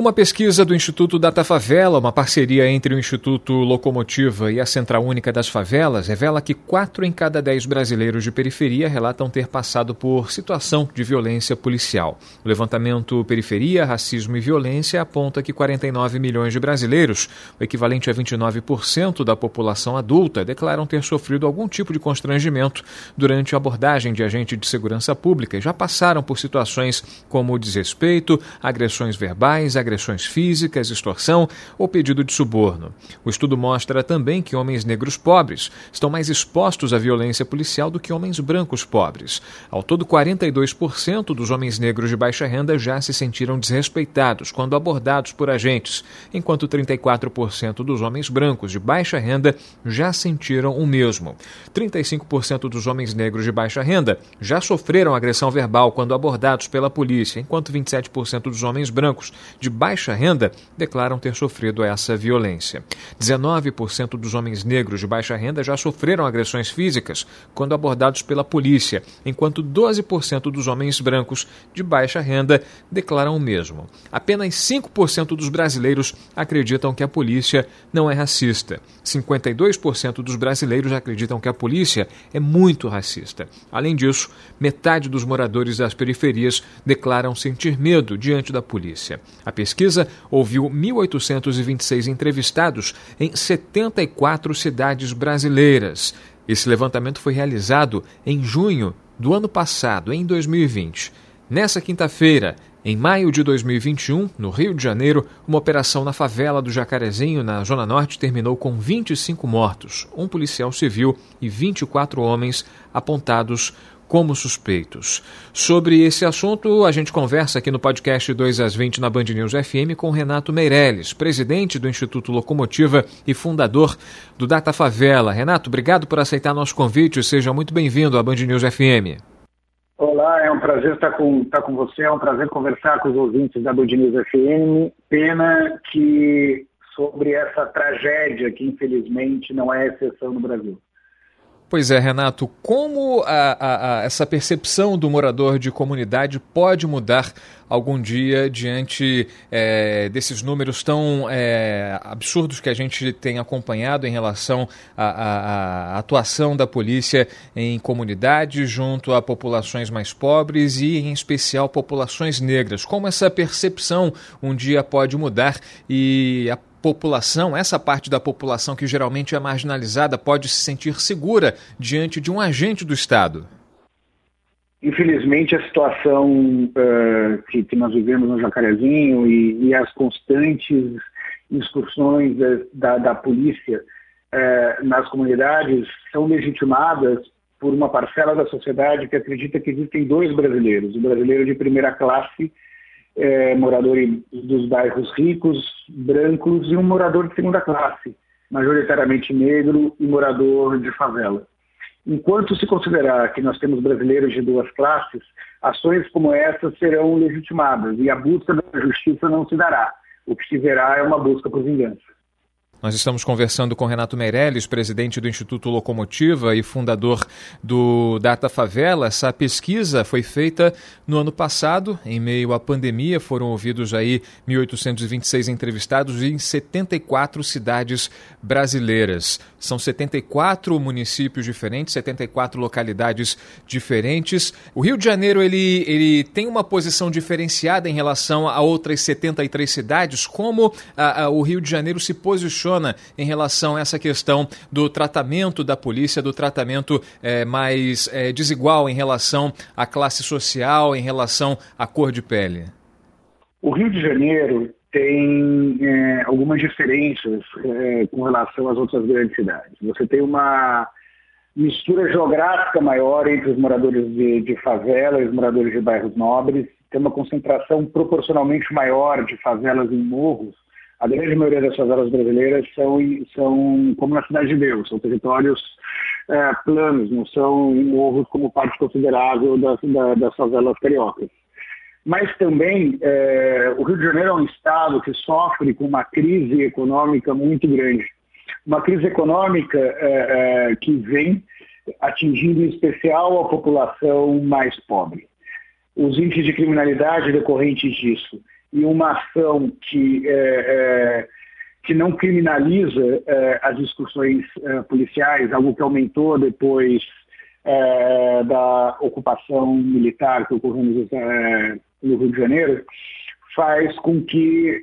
Uma pesquisa do Instituto Data Favela, uma parceria entre o Instituto Locomotiva e a Central Única das Favelas, revela que quatro em cada dez brasileiros de periferia relatam ter passado por situação de violência policial. O levantamento Periferia, Racismo e Violência aponta que 49 milhões de brasileiros, o equivalente a 29% da população adulta, declaram ter sofrido algum tipo de constrangimento durante a abordagem de agente de segurança pública e já passaram por situações como desrespeito, agressões verbais, agressões agressões físicas, extorsão ou pedido de suborno. O estudo mostra também que homens negros pobres estão mais expostos à violência policial do que homens brancos pobres. Ao todo, 42% dos homens negros de baixa renda já se sentiram desrespeitados quando abordados por agentes, enquanto 34% dos homens brancos de baixa renda já sentiram o mesmo. 35% dos homens negros de baixa renda já sofreram agressão verbal quando abordados pela polícia, enquanto 27% dos homens brancos de baixa renda declaram ter sofrido essa violência. 19% dos homens negros de baixa renda já sofreram agressões físicas quando abordados pela polícia, enquanto 12% dos homens brancos de baixa renda declaram o mesmo. Apenas 5% dos brasileiros acreditam que a polícia não é racista. 52% dos brasileiros acreditam que a polícia é muito racista. Além disso, metade dos moradores das periferias declaram sentir medo diante da polícia. A pesquisa ouviu 1.826 entrevistados em 74 cidades brasileiras. Esse levantamento foi realizado em junho do ano passado, em 2020. Nessa quinta-feira, em maio de 2021, no Rio de Janeiro, uma operação na favela do Jacarezinho, na Zona Norte, terminou com 25 mortos, um policial civil e 24 homens apontados como suspeitos. Sobre esse assunto, a gente conversa aqui no podcast 2 às 20 na Band News FM com Renato Meirelles, presidente do Instituto Locomotiva e fundador do Data Favela. Renato, obrigado por aceitar nosso convite. Seja muito bem-vindo à Band News FM. Olá, é um prazer estar com, estar com você, é um prazer conversar com os ouvintes da Band News FM. Pena que sobre essa tragédia que infelizmente não é exceção no Brasil. Pois é, Renato, como a, a, a, essa percepção do morador de comunidade pode mudar algum dia diante é, desses números tão é, absurdos que a gente tem acompanhado em relação à atuação da polícia em comunidades junto a populações mais pobres e, em especial, populações negras? Como essa percepção um dia pode mudar e a população, essa parte da população que geralmente é marginalizada, pode se sentir segura diante de um agente do Estado? Infelizmente, a situação uh, que, que, nós vivemos no Jacarezinho e, e as constantes excursões da, da polícia uh, nas comunidades são legitimadas por uma parcela da sociedade que acredita que existem dois brasileiros, o brasileiro de primeira classe é, morador dos bairros ricos, brancos e um morador de segunda classe, majoritariamente negro e morador de favela. Enquanto se considerar que nós temos brasileiros de duas classes, ações como essas serão legitimadas e a busca da justiça não se dará. O que se verá é uma busca por vingança. Nós estamos conversando com Renato Meirelles, presidente do Instituto Locomotiva e fundador do Data Favela. Essa pesquisa foi feita no ano passado, em meio à pandemia. Foram ouvidos aí 1.826 entrevistados em 74 cidades brasileiras. São 74 municípios diferentes, 74 localidades diferentes. O Rio de Janeiro ele, ele tem uma posição diferenciada em relação a outras 73 cidades. Como a, a, o Rio de Janeiro se posiciona posiciona em relação a essa questão do tratamento da polícia, do tratamento é, mais é, desigual em relação à classe social, em relação à cor de pele? O Rio de Janeiro tem é, algumas diferenças com relação às outras grandes cidades. Você tem uma mistura geográfica maior entre os moradores de, de favela e os moradores de bairros nobres, tem uma concentração proporcionalmente maior de favelas em morros a grande maioria das favelas brasileiras são, são como na Cidade de Deus, são territórios é, planos, não são morros como parte considerável das, das favelas cariocas. mas também é, o Rio de Janeiro é um estado que sofre com uma crise econômica muito grande. Uma crise econômica é, é, que vem atingindo em especial a população mais pobre. Os índices de criminalidade decorrentes disso e uma ação que, é, é, que não criminaliza é, as discussões policiais, algo que aumentou depois da ocupação militar que ocorreu no Rio de Janeiro, faz com que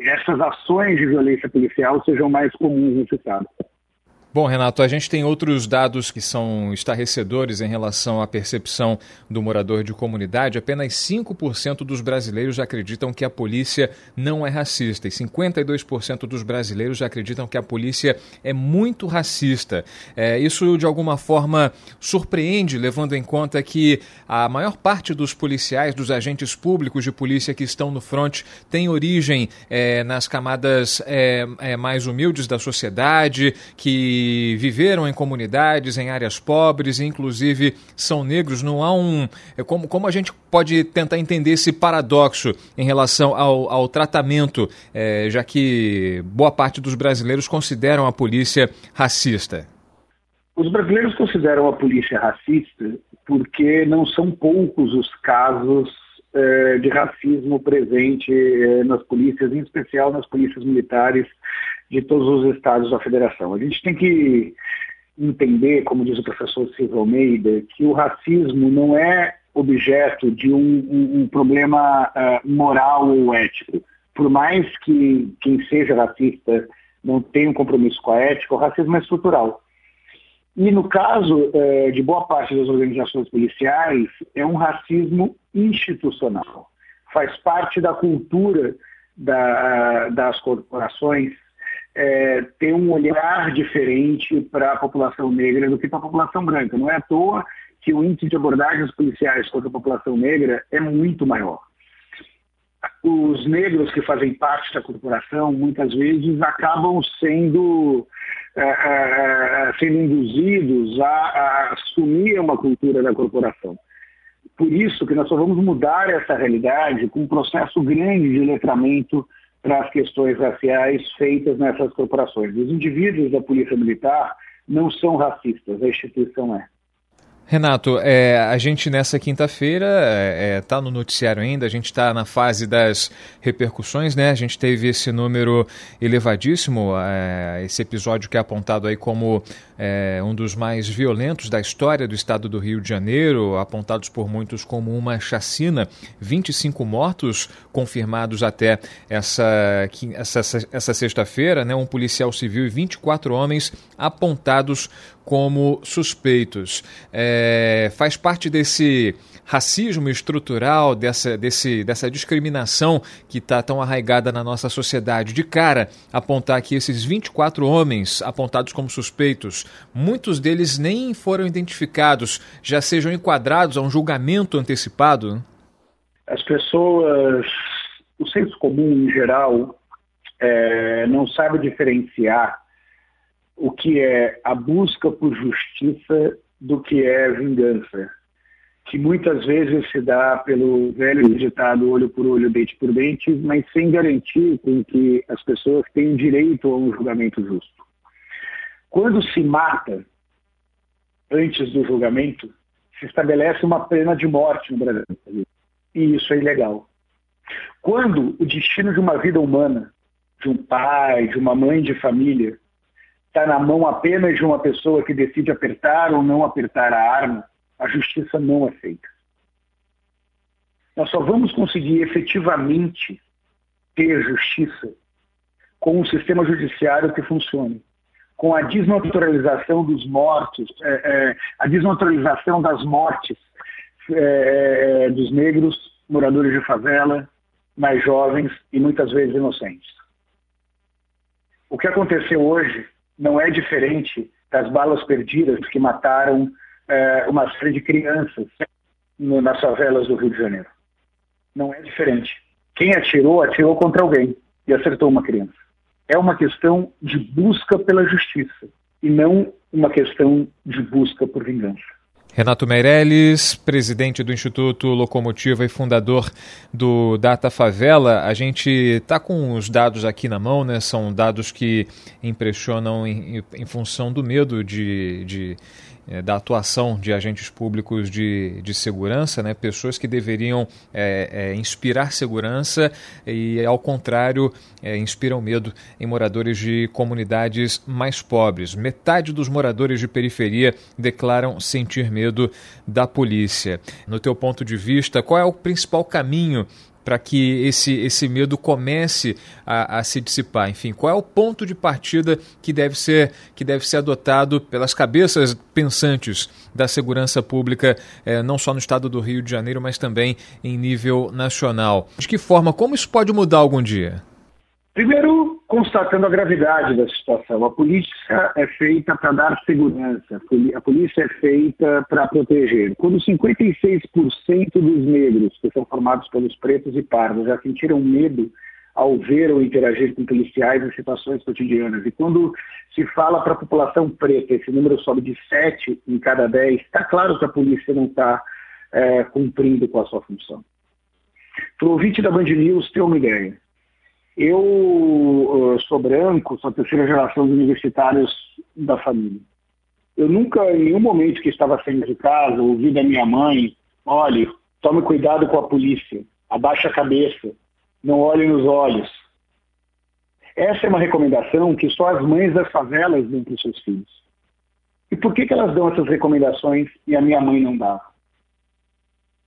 essas ações de violência policial sejam mais comuns nesse estado. Bom, Renato, a gente tem outros dados que são estarrecedores em relação à percepção do morador de comunidade. Apenas 5% dos brasileiros acreditam que a polícia não é racista e 52% dos brasileiros acreditam que a polícia é muito racista. É, isso, de alguma forma, surpreende, levando em conta que a maior parte dos policiais, dos agentes públicos de polícia que estão no front, tem origem é, nas camadas é, é mais humildes da sociedade, que viveram em comunidades, em áreas pobres, inclusive são negros. Não há um. É como, como a gente pode tentar entender esse paradoxo em relação ao, ao tratamento, é, já que boa parte dos brasileiros consideram a polícia racista? Os brasileiros consideram a polícia racista porque não são poucos os casos é, de racismo presente é, nas polícias, em especial nas polícias militares de todos os estados da federação. A gente tem que entender, como diz o professor Silvio Almeida, que o racismo não é objeto de um, um, problema uh, moral ou ético. Por mais que quem seja racista não tenha um compromisso com a ética, o racismo é estrutural. E no caso uh, de boa parte das organizações policiais, é um racismo institucional. Faz parte da cultura da, das corporações é, ter um olhar diferente para a população negra do que para a população branca. Não é à toa que o índice de abordagens policiais contra a população negra é muito maior. Os negros que fazem parte da corporação muitas vezes acabam sendo, é, é, é sendo induzidos a, a assumir uma cultura da corporação. Por isso que nós só vamos mudar essa realidade com um processo grande de letramento para as questões raciais feitas nessas corporações. Os indivíduos da Polícia Militar não são racistas, a instituição é. Renato, é, a gente nessa quinta-feira está é, é tá no noticiário ainda, a gente está na fase das repercussões, né? A gente teve esse número elevadíssimo, é, esse episódio que é apontado aí como é, um dos mais violentos da história do estado do Rio de Janeiro, apontados por muitos como uma chacina. 25 mortos confirmados até essa, essa, essa sexta-feira, né? Um policial civil e 24 homens apontados como suspeitos. É, faz parte desse racismo estrutural, dessa, desse, dessa discriminação que está tão arraigada na nossa sociedade. De cara, apontar que esses 24 homens apontados como suspeitos, muitos deles nem foram identificados, já sejam enquadrados a um julgamento antecipado? As pessoas, o senso comum em geral, é, não sabe diferenciar o que é a busca por justiça do que é vingança, que muitas vezes se dá pelo velho ditado olho por olho, dente por dente, mas sem garantir com que as pessoas tenham direito a um julgamento justo. Quando se mata antes do julgamento, se estabelece uma pena de morte no Brasil. E isso é ilegal. Quando o destino de uma vida humana, de um pai, de uma mãe de família, está na mão apenas de uma pessoa que decide apertar ou não apertar a arma, a justiça não é feita. Nós só vamos conseguir efetivamente ter justiça com um sistema judiciário que funcione, com a desnaturalização dos mortos, é, é, a desnaturalização das mortes é, é dos negros, moradores de favela, mais jovens e muitas vezes inocentes. O que aconteceu hoje não é diferente das balas perdidas que mataram é, uma série de crianças no, nas favelas do Rio de Janeiro. Não é diferente. Quem atirou, atirou contra alguém e acertou uma criança. É uma questão de busca pela justiça e não uma questão de busca por vingança. Renato Meirelles, presidente do Instituto Locomotiva e fundador do Data Favela. A gente está com os dados aqui na mão, né? São dados que impressionam em, em função do medo de, de é, da atuação de agentes públicos de, de segurança, né, pessoas que deveriam é, é, inspirar segurança e, ao contrário, é, inspiram medo em moradores de comunidades mais pobres. Metade dos moradores de periferia declaram sentir medo da polícia. No teu ponto de vista, qual é o principal caminho para que esse, esse medo comece a, a, se dissipar? Enfim, qual é o ponto de partida que deve ser, que deve ser adotado pelas cabeças pensantes da segurança pública, eh, não só no estado do Rio de Janeiro, mas também em nível nacional? De que forma, como isso pode mudar algum dia? Primeiro, constatando a gravidade da situação. A polícia é feita para dar segurança, a polícia é feita para proteger. Quando 56% dos negros, que são formados pelos pretos e pardos, já sentiram medo ao ver ou interagir com policiais em situações cotidianas, e quando se fala para a população preta, esse número sobe de 7 em cada 10, está claro que a polícia não está é, cumprindo com a sua função. Para o ouvinte da Band News ter uma ideia, eu uh, sou branco, sou a terceira geração de universitários da família. Eu nunca, em nenhum momento que estava saindo de casa, ouvi da minha mãe, olhe, tome cuidado com a polícia, abaixe a cabeça, não olhe nos olhos. Essa é uma recomendação que só as mães das favelas dão para os seus filhos. E por que, que elas dão essas recomendações e a minha mãe não dá?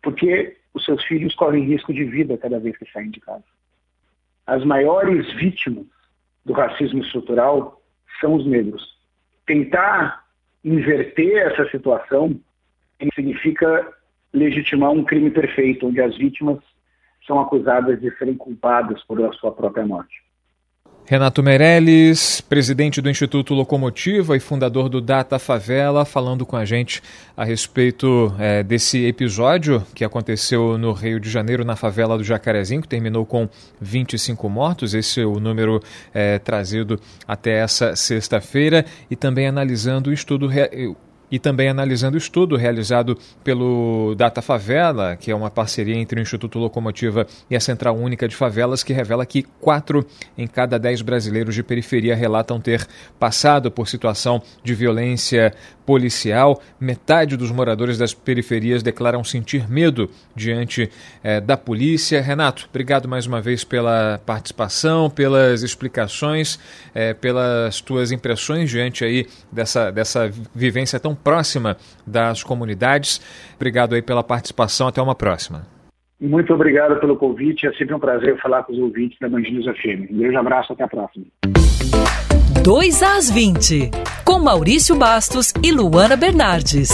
Porque os seus filhos correm risco de vida cada vez que saem de casa as maiores vítimas do racismo estrutural são os negros. Tentar inverter essa situação significa legitimar um crime perfeito, onde as vítimas são acusadas de serem culpadas por sua própria morte. Renato Meirelles, presidente do Instituto Locomotiva e fundador do Data Favela, falando com a gente a respeito é, desse episódio que aconteceu no Rio de Janeiro, na favela do Jacarezinho, que terminou com 25 mortos. Esse é o número é, trazido até essa sexta-feira, e também analisando o estudo e também analisando o estudo realizado pelo Data Favela, que é uma parceria entre o Instituto Locomotiva e a Central Única de Favelas, que revela que quatro em cada dez brasileiros de periferia relatam ter passado por situação de violência policial. Metade dos moradores das periferias declaram sentir medo diante eh, da polícia. Renato, obrigado mais uma vez pela participação, pelas explicações, eh, pelas tuas impressões diante aí dessa, dessa vivência tão próxima das comunidades. Obrigado aí pela participação. Até uma próxima. Muito obrigado pelo convite. É sempre um prazer falar com os ouvintes da Band News FM. Um grande abraço. Até a próxima. 2 às 20, com Maurício Bastos e Luana Bernardes.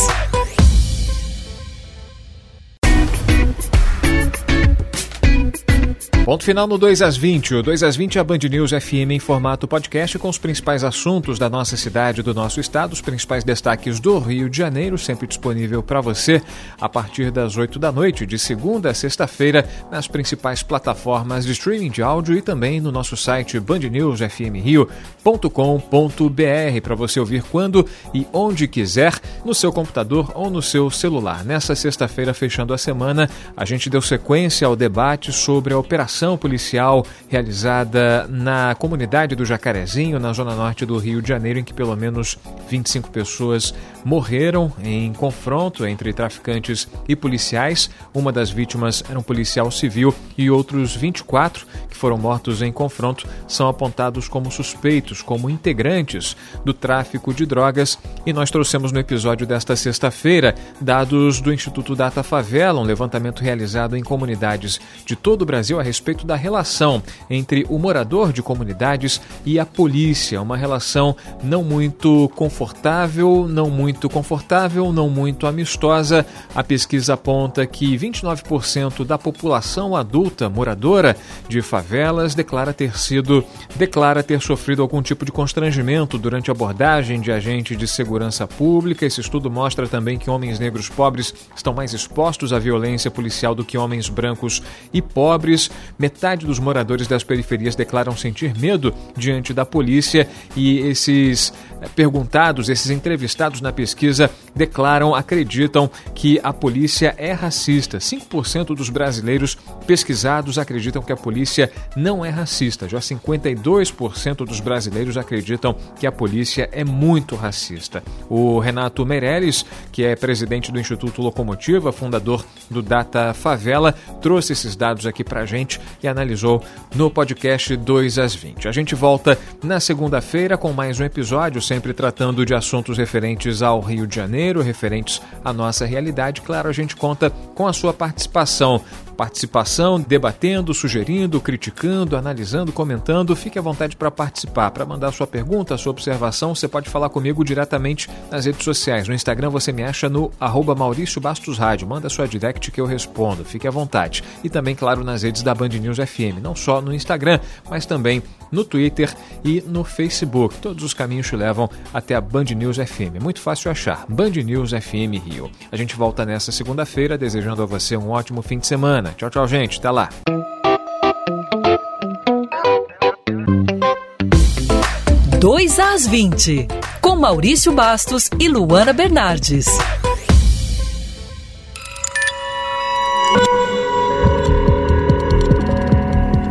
Ponto final no 2 às 20. O 2 às 20 é a Band News FM em formato podcast com os principais assuntos da nossa cidade, do nosso estado, os principais destaques do Rio de Janeiro, sempre disponível para você a partir das 8 da noite, de segunda a sexta-feira, nas principais plataformas de streaming de áudio e também no nosso site bandnewsfmrio.com.br para você ouvir quando e onde quiser, no seu computador ou no seu celular. Nessa sexta-feira, fechando a semana, a gente deu sequência ao debate sobre a operação operação policial realizada na comunidade do Jacarezinho, na zona norte do Rio de Janeiro, em que pelo menos 25 pessoas morreram em confronto entre traficantes e policiais. Uma das vítimas era um policial civil e outros 24 que foram mortos em confronto são apontados como suspeitos, como integrantes do tráfico de drogas. E nós trouxemos no episódio desta sexta-feira dados do Instituto Data Favela, um levantamento realizado em comunidades de todo o Brasil a respeito respeito da relação entre o morador de comunidades e a polícia, uma relação não muito confortável, não muito confortável, não muito amistosa. A pesquisa aponta que 29% da população adulta moradora de favelas declara ter sido declara ter sofrido algum tipo de constrangimento durante a abordagem de agentes de segurança pública. Esse estudo mostra também que homens negros pobres estão mais expostos à violência policial do que homens brancos e pobres. Metade dos moradores das periferias declaram sentir medo diante da polícia e esses eh, perguntados, esses entrevistados na pesquisa declaram, acreditam que a polícia é racista. 5% dos brasileiros pesquisados acreditam que a polícia não é racista. Já 52% dos brasileiros acreditam que a polícia é muito racista. O Renato Meirelles, que é presidente do Instituto Locomotiva, fundador do Data Favela, trouxe esses dados aqui pra gente e analisou no podcast 2 às 20. A gente volta na segunda-feira com mais um episódio, sempre tratando de assuntos referentes ao Rio de Janeiro, referentes à nossa realidade. Claro, a gente conta com a sua participação participação, debatendo, sugerindo, criticando, analisando, comentando. Fique à vontade para participar, para mandar sua pergunta, sua observação. Você pode falar comigo diretamente nas redes sociais. No Instagram você me acha no arroba Maurício Bastos Rádio. Manda sua direct que eu respondo. Fique à vontade. E também, claro, nas redes da Band News FM. Não só no Instagram, mas também no Twitter e no Facebook. Todos os caminhos te levam até a Band News FM. Muito fácil achar. Band News FM Rio. A gente volta nessa segunda-feira, desejando a você um ótimo fim de semana semana. Tchau, tchau, gente. Até lá. Dois às 20, com Maurício Bastos e Luana Bernardes.